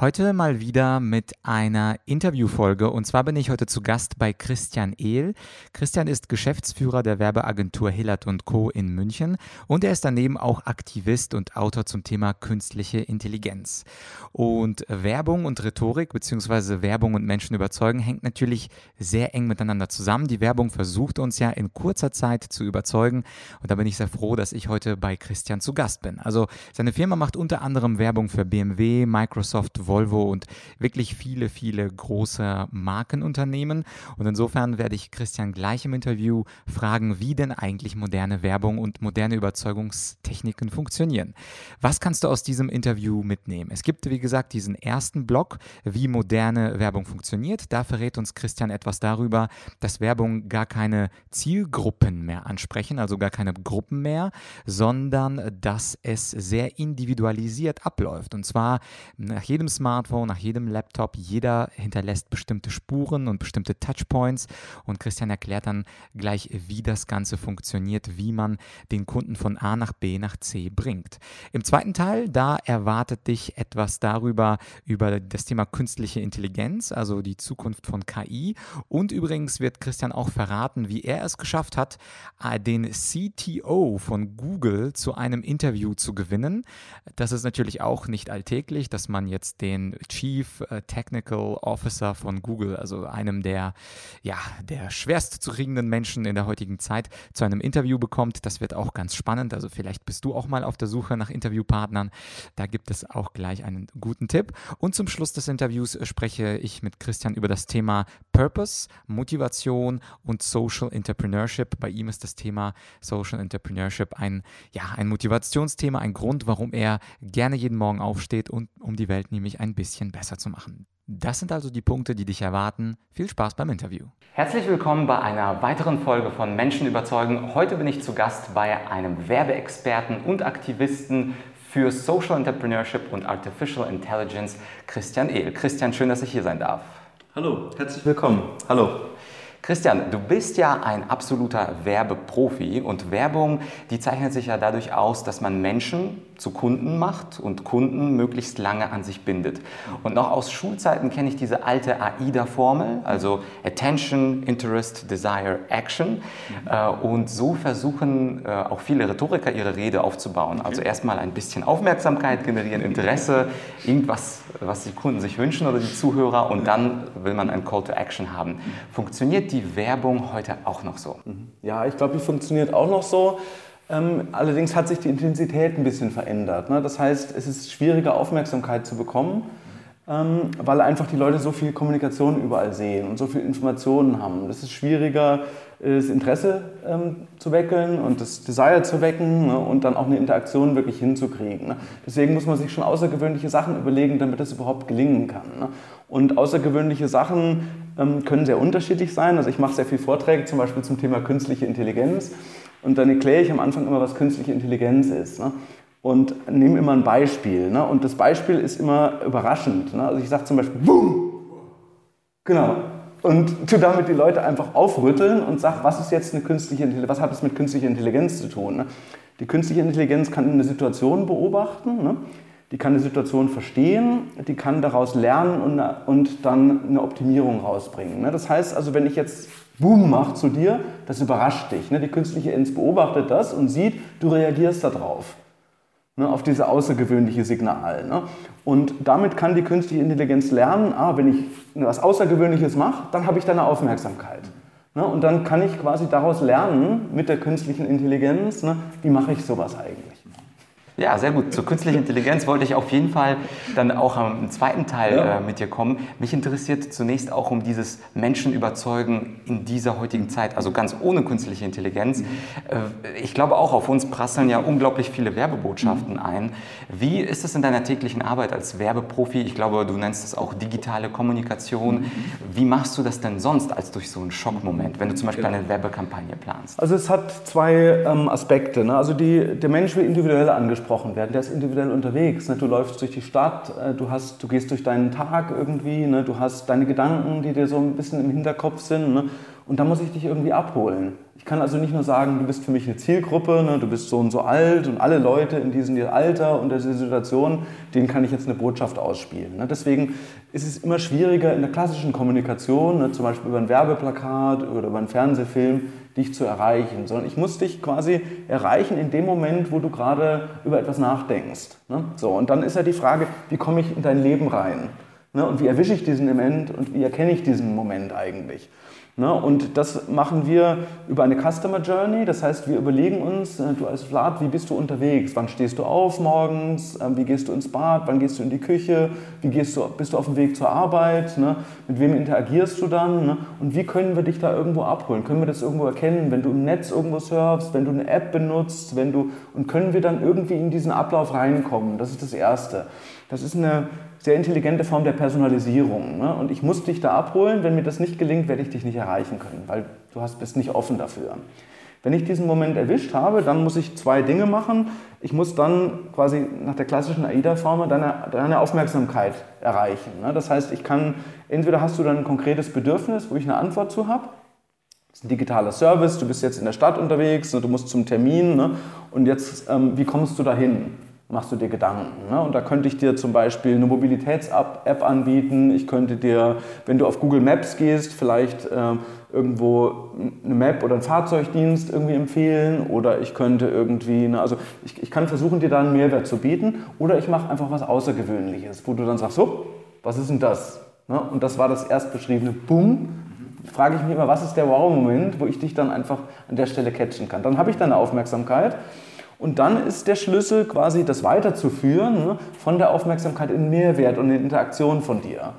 Heute mal wieder mit einer Interviewfolge und zwar bin ich heute zu Gast bei Christian Ehl. Christian ist Geschäftsführer der Werbeagentur Hillert Co. in München und er ist daneben auch Aktivist und Autor zum Thema künstliche Intelligenz. Und Werbung und Rhetorik beziehungsweise Werbung und Menschen überzeugen hängt natürlich sehr eng miteinander zusammen. Die Werbung versucht uns ja in kurzer Zeit zu überzeugen und da bin ich sehr froh, dass ich heute bei Christian zu Gast bin. Also seine Firma macht unter anderem Werbung für BMW, Microsoft, Volvo und wirklich viele, viele große Markenunternehmen. Und insofern werde ich Christian gleich im Interview fragen, wie denn eigentlich moderne Werbung und moderne Überzeugungstechniken funktionieren. Was kannst du aus diesem Interview mitnehmen? Es gibt, wie gesagt, diesen ersten Block, wie moderne Werbung funktioniert. Da verrät uns Christian etwas darüber, dass Werbung gar keine Zielgruppen mehr ansprechen, also gar keine Gruppen mehr, sondern dass es sehr individualisiert abläuft. Und zwar nach jedem Smartphone, nach jedem Laptop. Jeder hinterlässt bestimmte Spuren und bestimmte Touchpoints. Und Christian erklärt dann gleich, wie das Ganze funktioniert, wie man den Kunden von A nach B nach C bringt. Im zweiten Teil, da erwartet dich etwas darüber, über das Thema künstliche Intelligenz, also die Zukunft von KI. Und übrigens wird Christian auch verraten, wie er es geschafft hat, den CTO von Google zu einem Interview zu gewinnen. Das ist natürlich auch nicht alltäglich, dass man jetzt den den Chief äh, Technical Officer von Google, also einem der, ja, der schwerst zu kriegenden Menschen in der heutigen Zeit, zu einem Interview bekommt. Das wird auch ganz spannend. Also vielleicht bist du auch mal auf der Suche nach Interviewpartnern. Da gibt es auch gleich einen guten Tipp. Und zum Schluss des Interviews spreche ich mit Christian über das Thema Purpose, Motivation und Social Entrepreneurship. Bei ihm ist das Thema Social Entrepreneurship ein, ja, ein Motivationsthema, ein Grund, warum er gerne jeden Morgen aufsteht und um die Welt nämlich ein bisschen besser zu machen. Das sind also die Punkte, die dich erwarten. Viel Spaß beim Interview. Herzlich willkommen bei einer weiteren Folge von Menschen überzeugen. Heute bin ich zu Gast bei einem Werbeexperten und Aktivisten für Social Entrepreneurship und Artificial Intelligence, Christian Ehl. Christian, schön, dass ich hier sein darf. Hallo, herzlich willkommen. Hallo. Christian, du bist ja ein absoluter Werbeprofi und Werbung, die zeichnet sich ja dadurch aus, dass man Menschen zu Kunden macht und Kunden möglichst lange an sich bindet. Und noch aus Schulzeiten kenne ich diese alte AIDA-Formel, also Attention, Interest, Desire, Action. Mhm. Und so versuchen äh, auch viele Rhetoriker ihre Rede aufzubauen. Also erstmal ein bisschen Aufmerksamkeit generieren, Interesse, irgendwas, was die Kunden sich wünschen oder die Zuhörer und dann will man ein Call to Action haben. Funktioniert die Werbung heute auch noch so? Mhm. Ja, ich glaube, die funktioniert auch noch so. Ähm, allerdings hat sich die Intensität ein bisschen verändert. Ne? Das heißt, es ist schwieriger, Aufmerksamkeit zu bekommen, ähm, weil einfach die Leute so viel Kommunikation überall sehen und so viel Informationen haben. Das ist schwieriger, das Interesse ähm, zu wecken und das Desire zu wecken ne? und dann auch eine Interaktion wirklich hinzukriegen. Ne? Deswegen muss man sich schon außergewöhnliche Sachen überlegen, damit das überhaupt gelingen kann. Und außergewöhnliche Sachen können sehr unterschiedlich sein. Also ich mache sehr viele Vorträge zum Beispiel zum Thema künstliche Intelligenz. Und dann erkläre ich am Anfang immer, was künstliche Intelligenz ist. Ne? Und nehme immer ein Beispiel. Ne? Und das Beispiel ist immer überraschend. Ne? Also ich sage zum Beispiel, Boom! Genau. Und tu damit die Leute einfach aufrütteln und sag, was ist jetzt eine künstliche Intelligenz, was hat es mit künstlicher Intelligenz zu tun? Ne? Die künstliche Intelligenz kann eine Situation beobachten, ne? die kann eine Situation verstehen, die kann daraus lernen und, und dann eine Optimierung rausbringen. Ne? Das heißt also, wenn ich jetzt Boom macht zu dir, das überrascht dich. Ne? Die künstliche Intelligenz beobachtet das und sieht, du reagierst darauf, ne? auf dieses außergewöhnliche Signal. Ne? Und damit kann die künstliche Intelligenz lernen, ah, wenn ich was Außergewöhnliches mache, dann habe ich deine Aufmerksamkeit. Und dann kann ich quasi daraus lernen mit der künstlichen Intelligenz, wie mache ich sowas eigentlich. Ja, sehr gut. Zur künstlichen Intelligenz wollte ich auf jeden Fall dann auch am zweiten Teil ja. äh, mit dir kommen. Mich interessiert zunächst auch um dieses Menschen überzeugen in dieser heutigen Zeit, also ganz ohne künstliche Intelligenz. Mhm. Äh, ich glaube auch, auf uns prasseln ja unglaublich viele Werbebotschaften mhm. ein. Wie ist es in deiner täglichen Arbeit als Werbeprofi? Ich glaube, du nennst es auch digitale Kommunikation. Mhm. Wie machst du das denn sonst als durch so einen Schockmoment, wenn du zum Beispiel genau. eine Werbekampagne planst? Also es hat zwei ähm, Aspekte. Ne? Also die, der Mensch wird individuell angesprochen angesprochen werden. Der ist individuell unterwegs. Ne? Du läufst durch die Stadt, äh, du, hast, du gehst durch deinen Tag irgendwie, ne? du hast deine Gedanken, die dir so ein bisschen im Hinterkopf sind. Ne? Und da muss ich dich irgendwie abholen. Ich kann also nicht nur sagen, du bist für mich eine Zielgruppe, ne, du bist so und so alt und alle Leute in diesem Alter und dieser Situation, denen kann ich jetzt eine Botschaft ausspielen. Ne. Deswegen ist es immer schwieriger in der klassischen Kommunikation, ne, zum Beispiel über ein Werbeplakat oder über einen Fernsehfilm, dich zu erreichen, sondern ich muss dich quasi erreichen in dem Moment, wo du gerade über etwas nachdenkst. Ne. So, und dann ist ja die Frage, wie komme ich in dein Leben rein? Ne, und wie erwische ich diesen Moment und wie erkenne ich diesen Moment eigentlich? Ne? Und das machen wir über eine Customer Journey. Das heißt, wir überlegen uns, äh, du als Vlad, wie bist du unterwegs? Wann stehst du auf morgens? Ähm, wie gehst du ins Bad? Wann gehst du in die Küche? Wie gehst du, bist du auf dem Weg zur Arbeit? Ne? Mit wem interagierst du dann? Ne? Und wie können wir dich da irgendwo abholen? Können wir das irgendwo erkennen, wenn du im Netz irgendwo surfst, wenn du eine App benutzt, wenn du und können wir dann irgendwie in diesen Ablauf reinkommen? Das ist das Erste. Das ist eine sehr intelligente Form der Personalisierung. Ne? Und ich muss dich da abholen. Wenn mir das nicht gelingt, werde ich dich nicht erreichen können, weil du hast, bist nicht offen dafür. Wenn ich diesen Moment erwischt habe, dann muss ich zwei Dinge machen. Ich muss dann quasi nach der klassischen AIDA-Formel deine, deine Aufmerksamkeit erreichen. Ne? Das heißt, ich kann, entweder hast du dann ein konkretes Bedürfnis, wo ich eine Antwort zu habe, das ist ein digitaler Service, du bist jetzt in der Stadt unterwegs, ne? du musst zum Termin ne? und jetzt, ähm, wie kommst du dahin? Machst du dir Gedanken. Ne? Und da könnte ich dir zum Beispiel eine Mobilitäts-App anbieten. Ich könnte dir, wenn du auf Google Maps gehst, vielleicht äh, irgendwo eine Map oder einen Fahrzeugdienst irgendwie empfehlen. Oder ich könnte irgendwie, ne, also ich, ich kann versuchen, dir da einen Mehrwert zu bieten. Oder ich mache einfach was Außergewöhnliches, wo du dann sagst, so, was ist denn das? Ne? Und das war das erst beschriebene Bumm. Frage ich mich immer, was ist der Wow-Moment, wo ich dich dann einfach an der Stelle catchen kann. Dann habe ich deine Aufmerksamkeit und dann ist der Schlüssel quasi das weiterzuführen ne, von der Aufmerksamkeit in Mehrwert und in Interaktion von dir.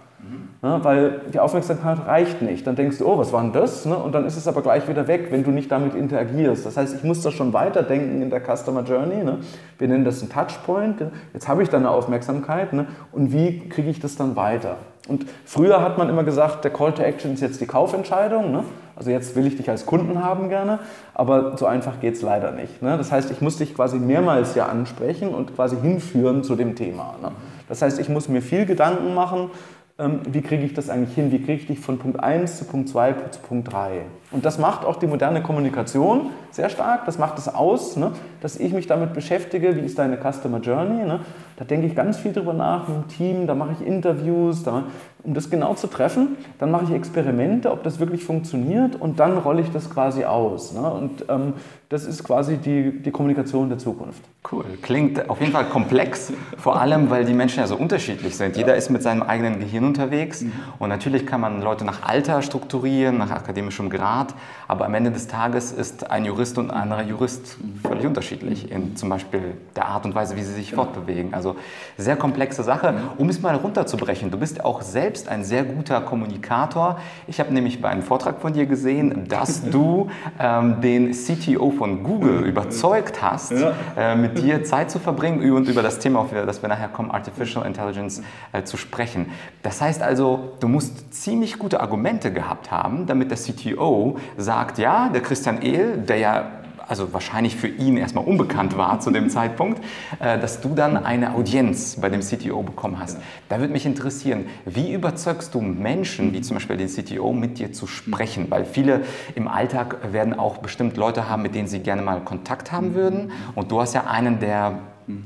Ne, weil die Aufmerksamkeit reicht nicht. Dann denkst du, oh, was war denn das? Ne, und dann ist es aber gleich wieder weg, wenn du nicht damit interagierst. Das heißt, ich muss das schon weiterdenken in der Customer Journey. Ne? Wir nennen das einen Touchpoint. Jetzt habe ich deine Aufmerksamkeit. Und wie kriege ich das dann weiter? Und früher hat man immer gesagt, der Call to Action ist jetzt die Kaufentscheidung. Also jetzt will ich dich als Kunden haben gerne, aber so einfach geht es leider nicht. Ne? Das heißt, ich muss dich quasi mehrmals ja ansprechen und quasi hinführen zu dem Thema. Ne? Das heißt, ich muss mir viel Gedanken machen, ähm, wie kriege ich das eigentlich hin? Wie kriege ich dich von Punkt 1 zu Punkt 2 zu Punkt 3? Und das macht auch die moderne Kommunikation sehr stark. Das macht es aus, ne? dass ich mich damit beschäftige, wie ist deine Customer Journey. Ne? Da denke ich ganz viel drüber nach mit dem Team, da mache ich Interviews, da, um das genau zu treffen. Dann mache ich Experimente, ob das wirklich funktioniert und dann rolle ich das quasi aus. Ne? Und ähm, das ist quasi die, die Kommunikation der Zukunft. Cool. Klingt auf jeden Fall komplex, vor allem, weil die Menschen ja so unterschiedlich sind. Jeder ist mit seinem eigenen Gehirn unterwegs mhm. und natürlich kann man Leute nach Alter strukturieren, nach akademischem Grad, aber am Ende des Tages ist ein Jurist und ein anderer Jurist völlig unterschiedlich in zum Beispiel der Art und Weise, wie sie sich genau. fortbewegen. Also sehr komplexe Sache. Um es mal runterzubrechen, du bist auch selbst ein sehr guter Kommunikator. Ich habe nämlich bei einem Vortrag von dir gesehen, dass du ähm, den CTO von Google überzeugt hast, ja. äh, mit dir Zeit zu verbringen und über das Thema, auf das wir nachher kommen, Artificial Intelligence, äh, zu sprechen. Das heißt also, du musst ziemlich gute Argumente gehabt haben, damit der CTO sagt, ja, der Christian Ehl, der ja also wahrscheinlich für ihn erstmal unbekannt war zu dem Zeitpunkt, äh, dass du dann eine Audienz bei dem CTO bekommen hast. Da würde mich interessieren, wie überzeugst du Menschen, wie zum Beispiel den CTO, mit dir zu sprechen? Weil viele im Alltag werden auch bestimmt Leute haben, mit denen sie gerne mal Kontakt haben würden. Und du hast ja einen der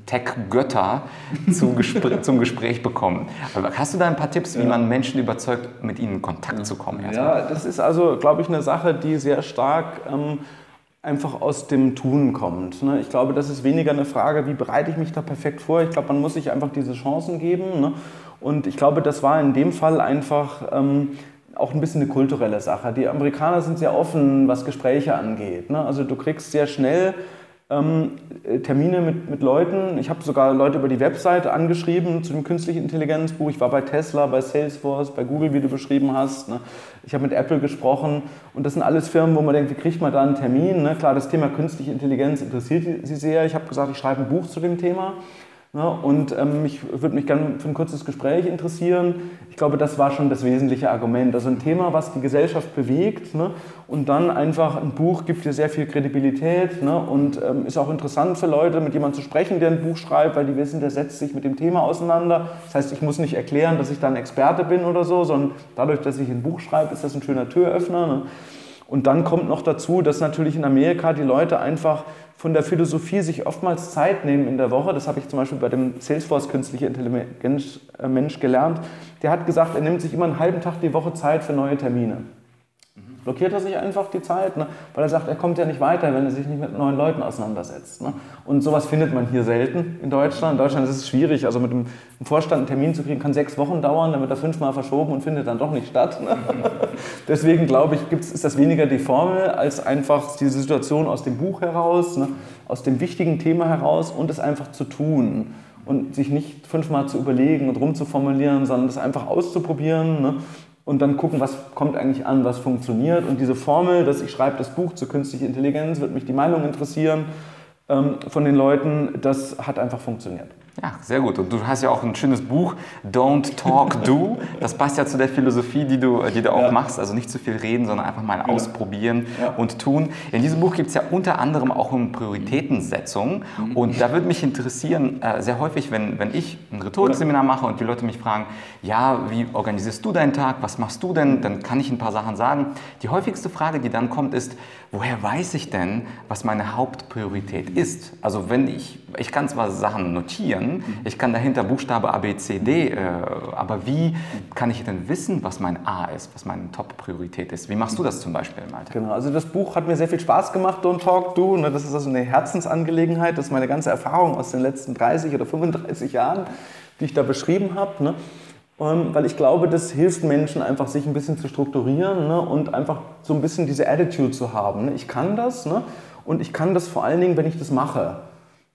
Tech-Götter zum, Gespr zum Gespräch bekommen. hast du da ein paar Tipps, wie man Menschen überzeugt, mit ihnen in Kontakt zu kommen? Erstmal? Ja, das ist also, glaube ich, eine Sache, die sehr stark ähm, einfach aus dem Tun kommt. Ne? Ich glaube, das ist weniger eine Frage, wie bereite ich mich da perfekt vor. Ich glaube, man muss sich einfach diese Chancen geben. Ne? Und ich glaube, das war in dem Fall einfach ähm, auch ein bisschen eine kulturelle Sache. Die Amerikaner sind sehr offen, was Gespräche angeht. Ne? Also du kriegst sehr schnell ähm, äh, Termine mit, mit Leuten. Ich habe sogar Leute über die Webseite angeschrieben zu dem künstlichen Intelligenzbuch. Ich war bei Tesla, bei Salesforce, bei Google, wie du beschrieben hast. Ne? Ich habe mit Apple gesprochen und das sind alles Firmen, wo man denkt, wie kriegt man da einen Termin? Ne? Klar, das Thema künstliche Intelligenz interessiert sie sehr. Ich habe gesagt, ich schreibe ein Buch zu dem Thema. Ja, und ähm, ich würde mich gerne für ein kurzes Gespräch interessieren. Ich glaube, das war schon das wesentliche Argument. Also ein Thema, was die Gesellschaft bewegt ne? und dann einfach ein Buch gibt dir sehr viel Kredibilität ne? und ähm, ist auch interessant für Leute, mit jemandem zu sprechen, der ein Buch schreibt, weil die wissen, der setzt sich mit dem Thema auseinander. Das heißt, ich muss nicht erklären, dass ich da ein Experte bin oder so, sondern dadurch, dass ich ein Buch schreibe, ist das ein schöner Türöffner. Ne? Und dann kommt noch dazu, dass natürlich in Amerika die Leute einfach von der Philosophie sich oftmals Zeit nehmen in der Woche. Das habe ich zum Beispiel bei dem Salesforce künstliche Intelligenz äh, Mensch gelernt. Der hat gesagt, er nimmt sich immer einen halben Tag die Woche Zeit für neue Termine blockiert er sich einfach die Zeit, ne? weil er sagt, er kommt ja nicht weiter, wenn er sich nicht mit neuen Leuten auseinandersetzt. Ne? Und sowas findet man hier selten in Deutschland. In Deutschland ist es schwierig, also mit dem Vorstand einen Termin zu kriegen, kann sechs Wochen dauern, dann wird er fünfmal verschoben und findet dann doch nicht statt. Ne? Deswegen glaube ich, gibt's, ist das weniger die Formel als einfach diese Situation aus dem Buch heraus, ne? aus dem wichtigen Thema heraus und es einfach zu tun und sich nicht fünfmal zu überlegen und rumzuformulieren, sondern das einfach auszuprobieren ne? Und dann gucken, was kommt eigentlich an, was funktioniert. Und diese Formel, dass ich schreibe das Buch zur künstlichen Intelligenz, wird mich die Meinung interessieren ähm, von den Leuten, das hat einfach funktioniert. Ja, sehr gut. Und du hast ja auch ein schönes Buch, Don't Talk, Do. Das passt ja zu der Philosophie, die du, die du auch ja. machst. Also nicht zu viel reden, sondern einfach mal genau. ausprobieren ja. und tun. In diesem Buch gibt es ja unter anderem auch um Prioritätensetzung. Mhm. Und da würde mich interessieren, äh, sehr häufig, wenn, wenn ich ein Rhetorikseminar mache und die Leute mich fragen, ja, wie organisierst du deinen Tag, was machst du denn, dann kann ich ein paar Sachen sagen. Die häufigste Frage, die dann kommt, ist, woher weiß ich denn, was meine Hauptpriorität ist? Also wenn ich, ich kann zwar Sachen notieren, ich kann dahinter Buchstabe A, B, C, D, äh, aber wie kann ich denn wissen, was mein A ist, was meine Top-Priorität ist? Wie machst du das zum Beispiel im Alltag? Genau, also das Buch hat mir sehr viel Spaß gemacht, Don't Talk Do. Ne? Das ist also eine Herzensangelegenheit, das ist meine ganze Erfahrung aus den letzten 30 oder 35 Jahren, die ich da beschrieben habe. Ne? Ähm, weil ich glaube, das hilft Menschen einfach, sich ein bisschen zu strukturieren ne, und einfach so ein bisschen diese Attitude zu haben. Ne. Ich kann das ne, und ich kann das vor allen Dingen, wenn ich das mache.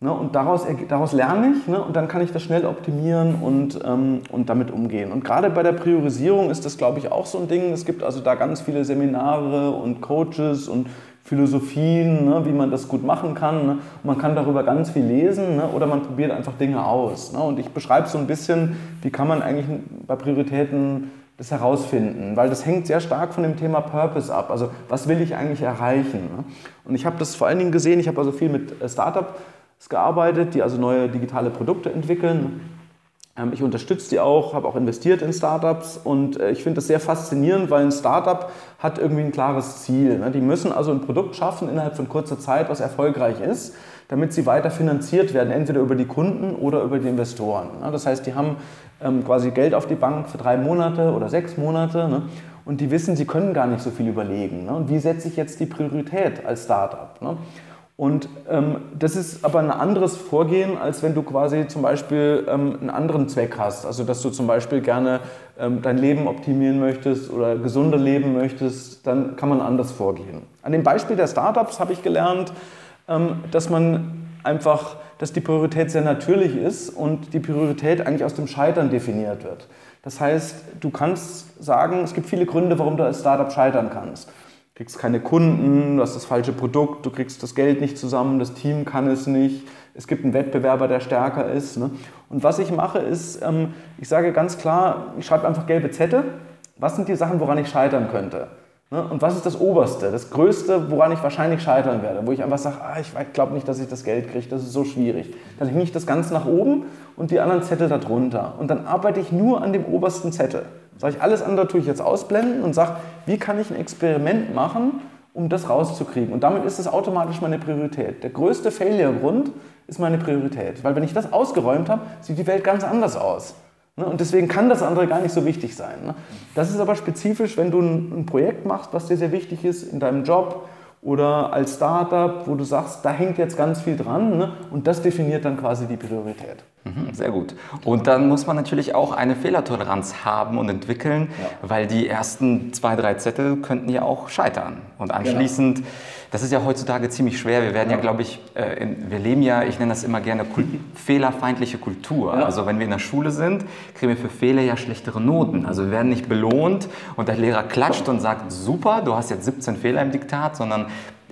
Ne, und daraus, daraus lerne ich ne, und dann kann ich das schnell optimieren und, ähm, und damit umgehen. Und gerade bei der Priorisierung ist das, glaube ich, auch so ein Ding. Es gibt also da ganz viele Seminare und Coaches und Philosophien, ne, wie man das gut machen kann. Ne? Man kann darüber ganz viel lesen ne? oder man probiert einfach Dinge aus. Ne? Und ich beschreibe so ein bisschen, wie kann man eigentlich bei Prioritäten das herausfinden, weil das hängt sehr stark von dem Thema Purpose ab. Also was will ich eigentlich erreichen? Und ich habe das vor allen Dingen gesehen, ich habe also viel mit äh, Startups gearbeitet, die also neue digitale Produkte entwickeln. Ähm, ich unterstütze die auch, habe auch investiert in Startups und äh, ich finde das sehr faszinierend, weil ein Startup hat irgendwie ein klares Ziel. Ne? Die müssen also ein Produkt schaffen innerhalb von kurzer Zeit, was erfolgreich ist, damit sie weiter finanziert werden, entweder über die Kunden oder über die Investoren. Ne? Das heißt, die haben ähm, quasi Geld auf die Bank für drei Monate oder sechs Monate ne? und die wissen, sie können gar nicht so viel überlegen. Und wie setze ich jetzt die Priorität als Startup? Und ähm, das ist aber ein anderes Vorgehen, als wenn du quasi zum Beispiel ähm, einen anderen Zweck hast. Also dass du zum Beispiel gerne ähm, dein Leben optimieren möchtest oder gesunder leben möchtest, dann kann man anders vorgehen. An dem Beispiel der Startups habe ich gelernt, ähm, dass man einfach, dass die Priorität sehr natürlich ist und die Priorität eigentlich aus dem Scheitern definiert wird. Das heißt, du kannst sagen, es gibt viele Gründe, warum du als Startup scheitern kannst kriegst keine Kunden, du hast das falsche Produkt, du kriegst das Geld nicht zusammen, das Team kann es nicht, es gibt einen Wettbewerber, der stärker ist. Ne? Und was ich mache ist, ähm, ich sage ganz klar, ich schreibe einfach gelbe Zettel. Was sind die Sachen, woran ich scheitern könnte? Ne? Und was ist das Oberste, das Größte, woran ich wahrscheinlich scheitern werde? Wo ich einfach sage, ah, ich glaube nicht, dass ich das Geld kriege, das ist so schwierig. Dann hänge ich das Ganze nach oben und die anderen Zettel darunter. Und dann arbeite ich nur an dem obersten Zettel. Sage ich, alles andere tue ich jetzt ausblenden und sage, wie kann ich ein Experiment machen, um das rauszukriegen? Und damit ist es automatisch meine Priorität. Der größte Failure-Grund ist meine Priorität. Weil wenn ich das ausgeräumt habe, sieht die Welt ganz anders aus. Ne? Und deswegen kann das andere gar nicht so wichtig sein. Ne? Das ist aber spezifisch, wenn du ein Projekt machst, was dir sehr wichtig ist in deinem Job oder als Startup, wo du sagst, da hängt jetzt ganz viel dran ne? und das definiert dann quasi die Priorität. Mhm, sehr gut. Und dann muss man natürlich auch eine Fehlertoleranz haben und entwickeln, ja. weil die ersten zwei, drei Zettel könnten ja auch scheitern. Und genau. anschließend, genau. Das ist ja heutzutage ziemlich schwer. Wir werden ja, glaube ich, äh, in, wir leben ja, ich nenne das immer gerne Kult fehlerfeindliche Kultur. Ja. Also wenn wir in der Schule sind, kriegen wir für Fehler ja schlechtere Noten. Also wir werden nicht belohnt und der Lehrer klatscht und sagt, super, du hast jetzt 17 Fehler im Diktat, sondern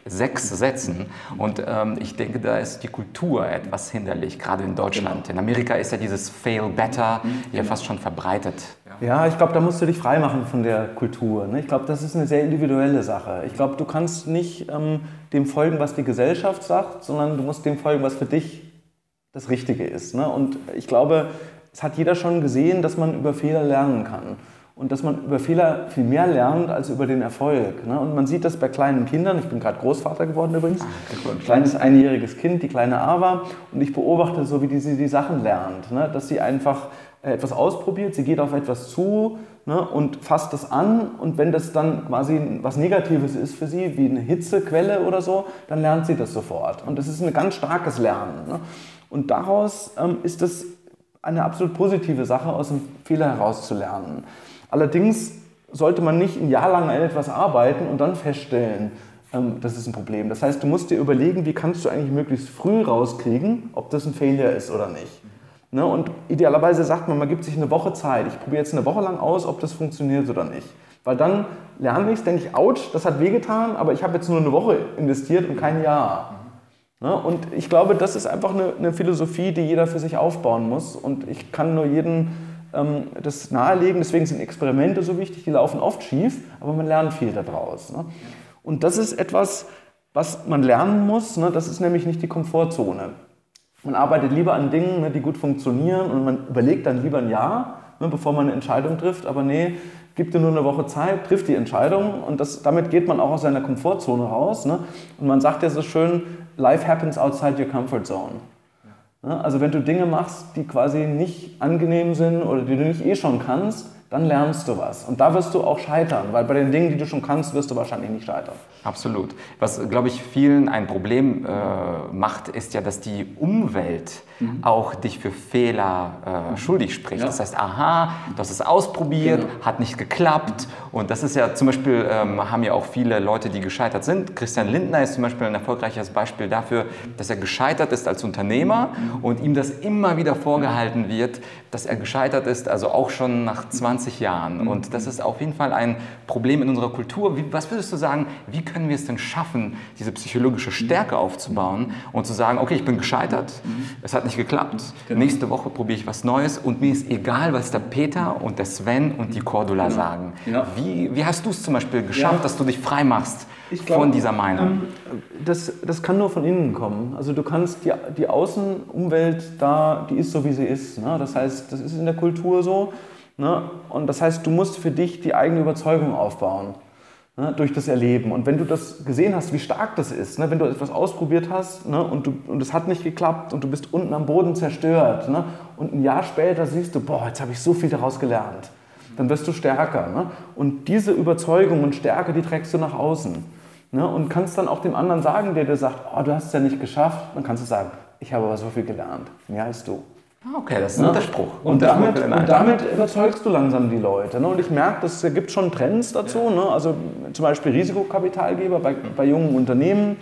sechs Sätzen. Und ähm, ich denke, da ist die Kultur etwas hinderlich, gerade in Deutschland. Genau. In Amerika ist ja dieses Fail Better mhm. ja fast schon verbreitet. Ja, ich glaube, da musst du dich freimachen von der Kultur. Ne? Ich glaube, das ist eine sehr individuelle Sache. Ich glaube, du kannst nicht ähm, dem folgen, was die Gesellschaft sagt, sondern du musst dem folgen, was für dich das Richtige ist. Ne? Und ich glaube, es hat jeder schon gesehen, dass man über Fehler lernen kann. und dass man über Fehler viel mehr lernt als über den Erfolg. Ne? Und man sieht das bei kleinen Kindern. Ich bin gerade Großvater geworden übrigens. Ah, ein kleines einjähriges Kind, die kleine Ava. Und ich beobachte so, wie sie die Sachen lernt. Ne? Dass sie einfach etwas ausprobiert, sie geht auf etwas zu ne? und fasst das an. Und wenn das dann quasi was Negatives ist für sie, wie eine Hitzequelle oder so, dann lernt sie das sofort. Und das ist ein ganz starkes Lernen. Ne? Und daraus ähm, ist es eine absolut positive Sache, aus dem Fehler herauszulernen. Allerdings sollte man nicht ein Jahr lang an etwas arbeiten und dann feststellen, ähm, das ist ein Problem. Das heißt, du musst dir überlegen, wie kannst du eigentlich möglichst früh rauskriegen, ob das ein Failure ist oder nicht. Ne? Und idealerweise sagt man, man gibt sich eine Woche Zeit. Ich probiere jetzt eine Woche lang aus, ob das funktioniert oder nicht. Weil dann lerne ich es, denke ich, ouch, das hat wehgetan, aber ich habe jetzt nur eine Woche investiert und kein Jahr. Ne? Und ich glaube, das ist einfach eine, eine Philosophie, die jeder für sich aufbauen muss. Und ich kann nur jeden ähm, das nahelegen. Deswegen sind Experimente so wichtig, die laufen oft schief, aber man lernt viel daraus. Ne? Und das ist etwas, was man lernen muss. Ne? Das ist nämlich nicht die Komfortzone. Man arbeitet lieber an Dingen, ne, die gut funktionieren und man überlegt dann lieber ein Jahr, ne, bevor man eine Entscheidung trifft. Aber nee, gibt dir nur eine Woche Zeit, trifft die Entscheidung und das, damit geht man auch aus seiner Komfortzone raus. Ne? Und man sagt ja so schön, life happens outside your comfort zone. Also wenn du Dinge machst, die quasi nicht angenehm sind oder die du nicht eh schon kannst, dann lernst du was. Und da wirst du auch scheitern, weil bei den Dingen, die du schon kannst, wirst du wahrscheinlich nicht scheitern. Absolut. Was, glaube ich, vielen ein Problem äh, macht, ist ja, dass die Umwelt mhm. auch dich für Fehler äh, schuldig spricht. Ja. Das heißt, aha, du hast es ausprobiert, genau. hat nicht geklappt. Und das ist ja zum Beispiel, ähm, haben ja auch viele Leute, die gescheitert sind. Christian Lindner ist zum Beispiel ein erfolgreiches Beispiel dafür, dass er gescheitert ist als Unternehmer mhm. und ihm das immer wieder vorgehalten wird, dass er gescheitert ist, also auch schon nach 20 Jahren. Mhm. Und das ist auf jeden Fall ein Problem in unserer Kultur. Wie, was würdest du sagen, wie können wir es denn schaffen, diese psychologische Stärke aufzubauen und zu sagen, okay, ich bin gescheitert, es hat nicht geklappt, genau. nächste Woche probiere ich was Neues und mir ist egal, was der Peter und der Sven und die Cordula genau. sagen. Ja. Wie, wie hast du es zum Beispiel geschafft, ja. dass du dich frei machst glaub, von dieser Meinung? Ähm, das, das kann nur von innen kommen. Also du kannst die, die Außenumwelt da, die ist so, wie sie ist. Ne? Das heißt, das ist in der Kultur so. Ne? Und das heißt, du musst für dich die eigene Überzeugung aufbauen ne, durch das Erleben. Und wenn du das gesehen hast, wie stark das ist, ne, wenn du etwas ausprobiert hast ne, und, du, und es hat nicht geklappt und du bist unten am Boden zerstört ne, und ein Jahr später siehst du, boah, jetzt habe ich so viel daraus gelernt, dann wirst du stärker. Ne? Und diese Überzeugung und Stärke, die trägst du nach außen. Und kannst dann auch dem anderen sagen, der dir sagt, oh, du hast es ja nicht geschafft, dann kannst du sagen, ich habe aber so viel gelernt, mehr als du. Ah, okay, das ist ein ja. Unterspruch. Und, damit, und damit überzeugst du langsam die Leute. Ne? Und ich merke, es gibt schon Trends dazu. Ja. Ne? Also zum Beispiel Risikokapitalgeber bei, bei jungen Unternehmen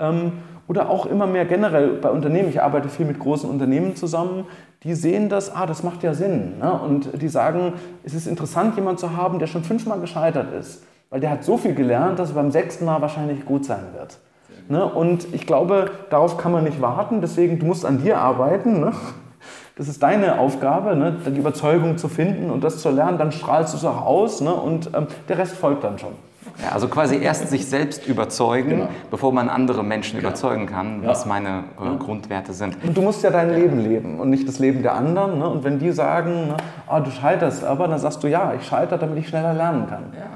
ähm, oder auch immer mehr generell bei Unternehmen. Ich arbeite viel mit großen Unternehmen zusammen. Die sehen das, ah, das macht ja Sinn. Ne? Und die sagen, es ist interessant, jemanden zu haben, der schon fünfmal gescheitert ist. Weil der hat so viel gelernt, dass er beim sechsten Mal wahrscheinlich gut sein wird. Ne? Und ich glaube, darauf kann man nicht warten. Deswegen, du musst an dir arbeiten. Ne? Das ist deine Aufgabe, ne, die Überzeugung zu finden und das zu lernen. Dann strahlst du es auch aus ne, und ähm, der Rest folgt dann schon. Ja, also quasi erst sich selbst überzeugen, genau. bevor man andere Menschen genau. überzeugen kann, was ja. meine äh, ja. Grundwerte sind. Und du musst ja dein Leben leben und nicht das Leben der anderen. Ne? Und wenn die sagen, ne, oh, du scheiterst aber, dann sagst du, ja, ich scheitere, damit ich schneller lernen kann. Ja.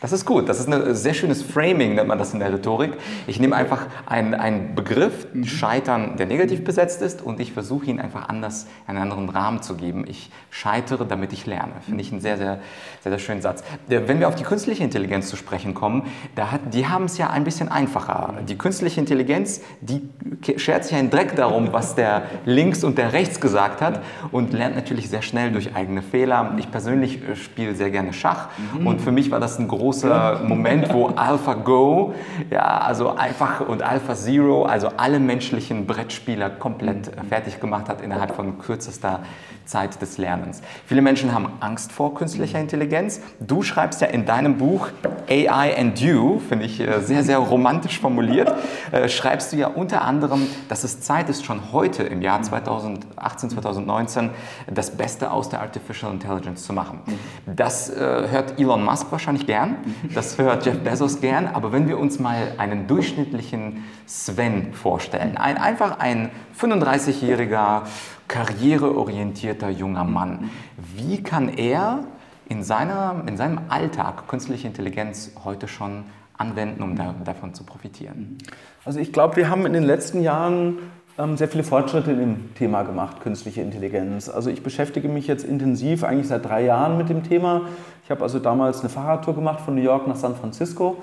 Das ist gut. Das ist ein sehr schönes Framing, nennt man das in der Rhetorik. Ich nehme einfach einen, einen Begriff, mhm. Scheitern, der negativ besetzt ist, und ich versuche ihn einfach anders, einen anderen Rahmen zu geben. Ich scheitere, damit ich lerne. Finde ich einen sehr, sehr, sehr, sehr schönen Satz. Wenn wir auf die künstliche Intelligenz zu sprechen kommen, da hat, die haben es ja ein bisschen einfacher. Die künstliche Intelligenz, die schert sich einen Dreck darum, was der links und der rechts gesagt hat und lernt natürlich sehr schnell durch eigene Fehler. Ich persönlich äh, spiele sehr gerne Schach mhm. und für mich war das ein großes großer Moment, wo AlphaGo, ja, also einfach und AlphaZero, also alle menschlichen Brettspieler komplett fertig gemacht hat innerhalb von kürzester Zeit des Lernens. Viele Menschen haben Angst vor künstlicher Intelligenz. Du schreibst ja in deinem Buch AI and You, finde ich äh, sehr, sehr romantisch formuliert, äh, schreibst du ja unter anderem, dass es Zeit ist, schon heute im Jahr 2018, 2019 das Beste aus der Artificial Intelligence zu machen. Das äh, hört Elon Musk wahrscheinlich gern, das hört Jeff Bezos gern, aber wenn wir uns mal einen durchschnittlichen Sven vorstellen, ein, einfach ein 35-jähriger karriereorientierter junger Mann. Wie kann er in, seiner, in seinem Alltag künstliche Intelligenz heute schon anwenden, um da, davon zu profitieren? Also ich glaube, wir haben in den letzten Jahren ähm, sehr viele Fortschritte im Thema gemacht, künstliche Intelligenz. Also ich beschäftige mich jetzt intensiv eigentlich seit drei Jahren mit dem Thema. Ich habe also damals eine Fahrradtour gemacht von New York nach San Francisco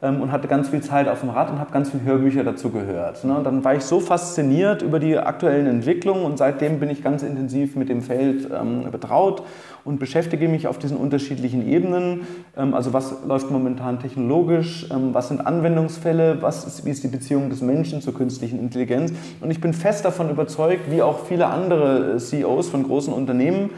ähm, und hatte ganz viel Zeit auf dem Rad und habe ganz viele Hörbücher dazu gehört. Ne? Und dann war ich so fasziniert über die aktuellen Entwicklungen und seitdem bin ich ganz intensiv mit dem Feld ähm, betraut und beschäftige mich auf diesen unterschiedlichen Ebenen. Ähm, also was läuft momentan technologisch, ähm, was sind Anwendungsfälle, was ist, wie ist die Beziehung des Menschen zur künstlichen Intelligenz. Und ich bin fest davon überzeugt, wie auch viele andere äh, CEOs von großen Unternehmen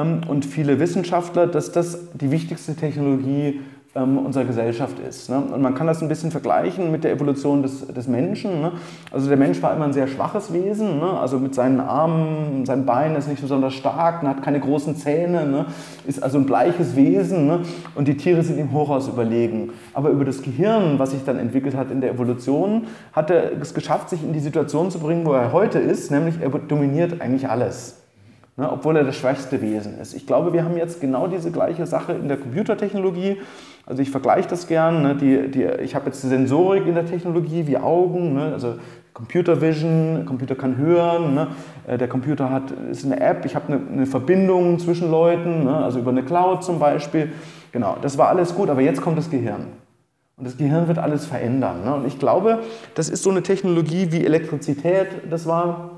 und viele Wissenschaftler, dass das die wichtigste Technologie ähm, unserer Gesellschaft ist. Ne? Und man kann das ein bisschen vergleichen mit der Evolution des, des Menschen. Ne? Also der Mensch war immer ein sehr schwaches Wesen, ne? also mit seinen Armen, seinen Beinen ist nicht besonders stark, hat keine großen Zähne, ne? ist also ein bleiches Wesen und die Tiere sind ihm hochaus überlegen. Aber über das Gehirn, was sich dann entwickelt hat in der Evolution, hat er es geschafft, sich in die Situation zu bringen, wo er heute ist, nämlich er dominiert eigentlich alles ne, obwohl er das schwächste Wesen ist. Ich glaube, wir haben jetzt genau diese gleiche Sache in der Computertechnologie. Also ich vergleiche das gern. Ne, die, die, ich habe jetzt Sensorik in der Technologie wie Augen, ne, also Computer Vision, Computer kann hören, ne, äh, der Computer hat, ist eine App, ich habe eine, eine, Verbindung zwischen Leuten, ne, also über eine Cloud zum Beispiel. Genau, das war alles gut, aber jetzt kommt das Gehirn. Und das Gehirn wird alles verändern. Ne? Und ich glaube, das ist so eine Technologie wie Elektrizität, das war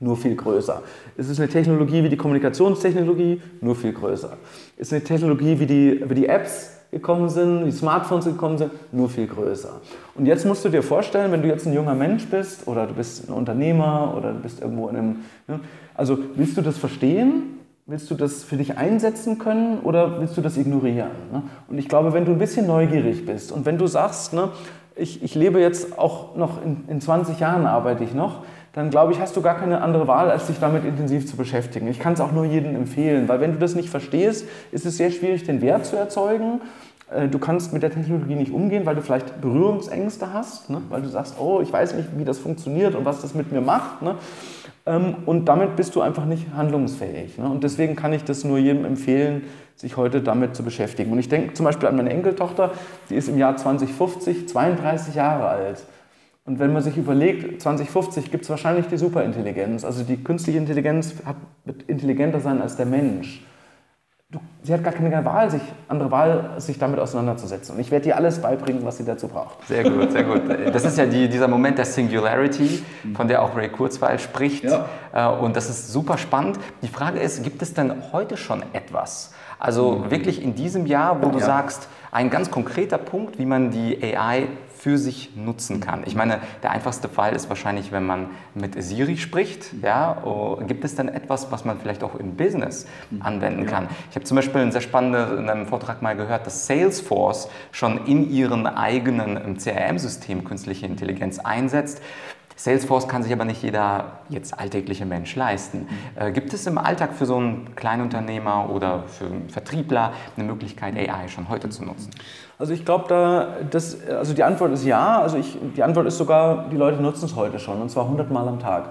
nur viel größer. Es ist eine Technologie wie die Kommunikationstechnologie, nur viel größer. Es ist eine Technologie wie die, wie die Apps gekommen sind, die Smartphones gekommen sind, nur viel größer. Und jetzt musst du dir vorstellen, wenn du jetzt ein junger Mensch bist oder du bist ein Unternehmer oder du bist irgendwo in einem, ne, also willst du das verstehen? Willst du das für dich einsetzen können oder willst du das ignorieren? Ne? Und ich glaube, wenn du ein bisschen neugierig bist und wenn du sagst, ne, ich, ich lebe jetzt auch noch in, in 20 Jahren arbeite ich noch, dann glaube ich, hast du gar keine andere Wahl, als dich damit intensiv zu beschäftigen. Ich kann es auch nur jedem empfehlen, weil wenn du das nicht verstehst, ist es sehr schwierig, den Wert zu erzeugen. Äh, du kannst mit der Technologie nicht umgehen, weil du vielleicht Berührungsängste hast, ne? weil du sagst, oh, ich weiß nicht, wie das funktioniert und was das mit mir macht. Ne? Ähm, und damit bist du einfach nicht handlungsfähig. Ne? Und deswegen kann ich das nur jedem empfehlen, sich heute damit zu beschäftigen. Und ich denke zum Beispiel an meine Enkeltochter, die ist im Jahr 2050 32 Jahre alt. Und wenn man sich überlegt, 2050 gibt es wahrscheinlich die Superintelligenz. Also die künstliche Intelligenz hat, wird intelligenter sein als der Mensch. Du, sie hat gar keine Wahl, sich, andere Wahl, sich damit auseinanderzusetzen. Und ich werde ihr alles beibringen, was sie dazu braucht. Sehr gut, sehr gut. Das ist ja die, dieser Moment der Singularity, von der auch Ray Kurzweil spricht. Ja. Äh, und das ist super spannend. Die Frage ist, gibt es denn heute schon etwas? Also mhm. wirklich in diesem Jahr, wo du ja. sagst, ein ganz konkreter Punkt, wie man die AI für sich nutzen kann. Ich meine, der einfachste Fall ist wahrscheinlich, wenn man mit Siri spricht. Ja, oh, gibt es dann etwas, was man vielleicht auch im Business anwenden kann? Ich habe zum Beispiel einen sehr spannenden Vortrag mal gehört, dass Salesforce schon in ihren eigenen CRM-System künstliche Intelligenz einsetzt. Salesforce kann sich aber nicht jeder jetzt alltägliche Mensch leisten. Mhm. Äh, gibt es im Alltag für so einen Kleinunternehmer oder für einen Vertriebler eine Möglichkeit, AI schon heute zu nutzen? Also ich glaube, da, also die Antwort ist ja. Also ich, die Antwort ist sogar, die Leute nutzen es heute schon und zwar 100 Mal am Tag.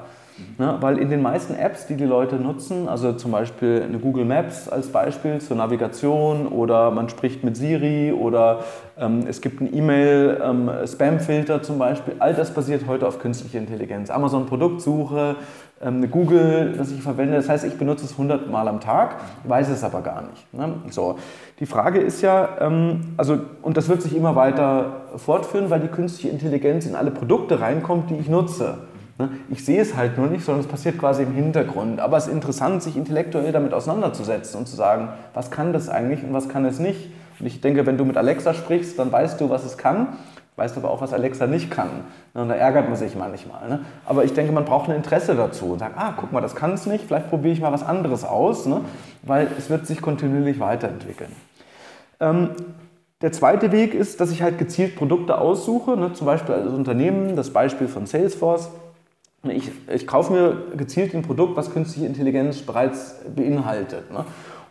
Ne? Weil in den meisten Apps, die die Leute nutzen, also zum Beispiel eine Google Maps als Beispiel zur Navigation oder man spricht mit Siri oder ähm, es gibt einen E-Mail-Spam-Filter ähm, zum Beispiel, all das basiert heute auf künstlicher Intelligenz. Amazon Produktsuche, ähm, eine Google, das ich verwende, das heißt, ich benutze es 100 Mal am Tag, weiß es aber gar nicht. Ne? So. Die Frage ist ja, ähm, also, und das wird sich immer weiter fortführen, weil die künstliche Intelligenz in alle Produkte reinkommt, die ich nutze. Ne? Ich sehe es halt nur nicht, sondern es passiert quasi im Hintergrund. Aber es ist interessant, sich intellektuell damit auseinanderzusetzen und zu sagen, was kann das eigentlich und was kann es nicht. Und ich denke, wenn du mit Alexa sprichst, dann weißt du, was es kann, weißt aber auch, was Alexa nicht kann. Ne? Und da ärgert man sich manchmal. Ne? Aber ich denke, man braucht ein Interesse dazu und sagt, ah, guck mal, das kann es nicht, vielleicht probiere ich mal was anderes aus, weil es wird sich kontinuierlich weiterentwickeln. Ähm, der zweite Weg ist, dass ich halt gezielt Produkte aussuche, ne, zum Beispiel als Unternehmen, das Beispiel von Salesforce. Ich, ich kaufe mir gezielt ein Produkt, was künstliche Intelligenz bereits beinhaltet. Ne?